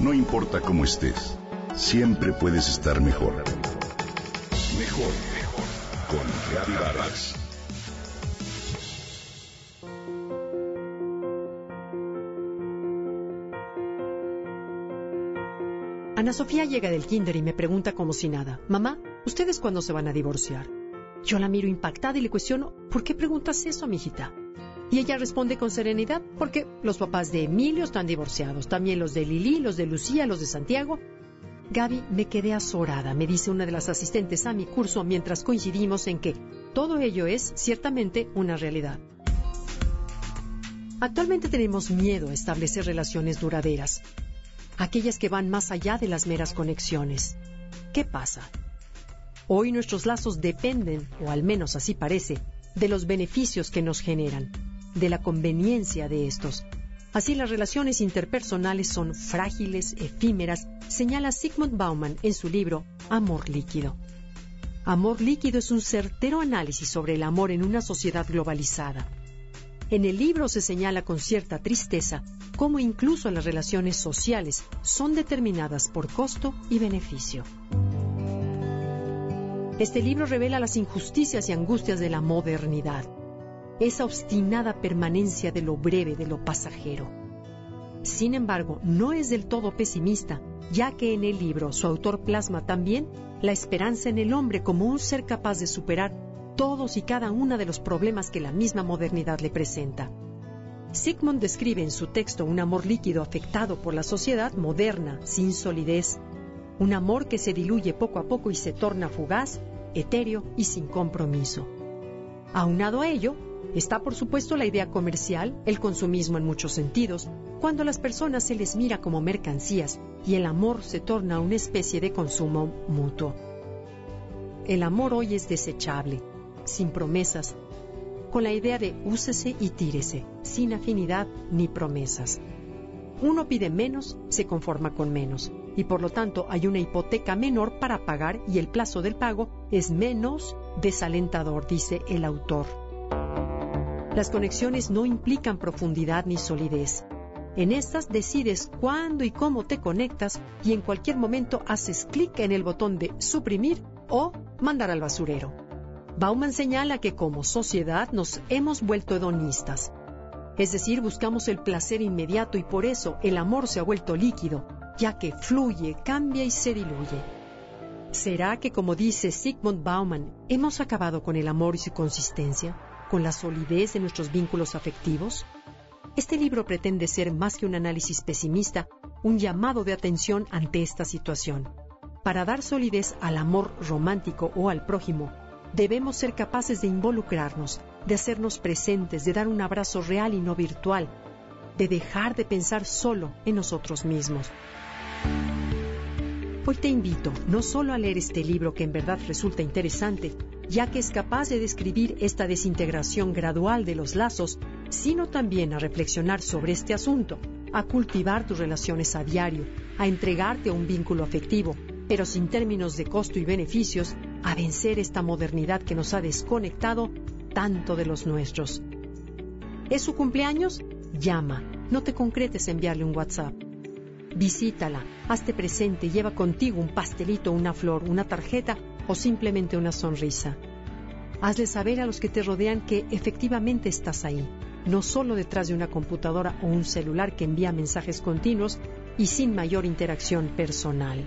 No importa cómo estés, siempre puedes estar mejor. Mejor, mejor. Con Vargas. Ana Sofía llega del kinder y me pregunta como si nada, mamá, ¿ustedes cuándo se van a divorciar? Yo la miro impactada y le cuestiono, ¿por qué preguntas eso, mijita? Y ella responde con serenidad, porque los papás de Emilio están divorciados, también los de Lili, los de Lucía, los de Santiago. Gaby, me quedé azorada, me dice una de las asistentes a mi curso mientras coincidimos en que todo ello es ciertamente una realidad. Actualmente tenemos miedo a establecer relaciones duraderas, aquellas que van más allá de las meras conexiones. ¿Qué pasa? Hoy nuestros lazos dependen, o al menos así parece, de los beneficios que nos generan, de la conveniencia de estos. Así las relaciones interpersonales son frágiles, efímeras, señala Sigmund Bauman en su libro Amor líquido. Amor líquido es un certero análisis sobre el amor en una sociedad globalizada. En el libro se señala con cierta tristeza cómo incluso las relaciones sociales son determinadas por costo y beneficio. Este libro revela las injusticias y angustias de la modernidad, esa obstinada permanencia de lo breve, de lo pasajero. Sin embargo, no es del todo pesimista, ya que en el libro su autor plasma también la esperanza en el hombre como un ser capaz de superar todos y cada uno de los problemas que la misma modernidad le presenta. Sigmund describe en su texto un amor líquido afectado por la sociedad moderna, sin solidez, un amor que se diluye poco a poco y se torna fugaz, etéreo y sin compromiso. Aunado a ello, está por supuesto la idea comercial, el consumismo en muchos sentidos, cuando a las personas se les mira como mercancías y el amor se torna una especie de consumo mutuo. El amor hoy es desechable, sin promesas, con la idea de úsese y tírese, sin afinidad ni promesas. Uno pide menos, se conforma con menos, y por lo tanto hay una hipoteca menor para pagar y el plazo del pago es menos desalentador, dice el autor. Las conexiones no implican profundidad ni solidez. En estas decides cuándo y cómo te conectas y en cualquier momento haces clic en el botón de suprimir o mandar al basurero. Bauman señala que como sociedad nos hemos vuelto hedonistas, es decir, buscamos el placer inmediato y por eso el amor se ha vuelto líquido, ya que fluye, cambia y se diluye. ¿Será que, como dice Sigmund Bauman, hemos acabado con el amor y su consistencia, con la solidez de nuestros vínculos afectivos? Este libro pretende ser más que un análisis pesimista, un llamado de atención ante esta situación. Para dar solidez al amor romántico o al prójimo, Debemos ser capaces de involucrarnos, de hacernos presentes, de dar un abrazo real y no virtual, de dejar de pensar solo en nosotros mismos. Hoy te invito no solo a leer este libro que en verdad resulta interesante, ya que es capaz de describir esta desintegración gradual de los lazos, sino también a reflexionar sobre este asunto, a cultivar tus relaciones a diario, a entregarte a un vínculo afectivo, pero sin términos de costo y beneficios, a vencer esta modernidad que nos ha desconectado tanto de los nuestros. ¿Es su cumpleaños? Llama, no te concretes enviarle un WhatsApp. Visítala, hazte presente, lleva contigo un pastelito, una flor, una tarjeta o simplemente una sonrisa. Hazle saber a los que te rodean que efectivamente estás ahí, no solo detrás de una computadora o un celular que envía mensajes continuos y sin mayor interacción personal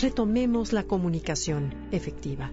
retomemos la comunicación efectiva.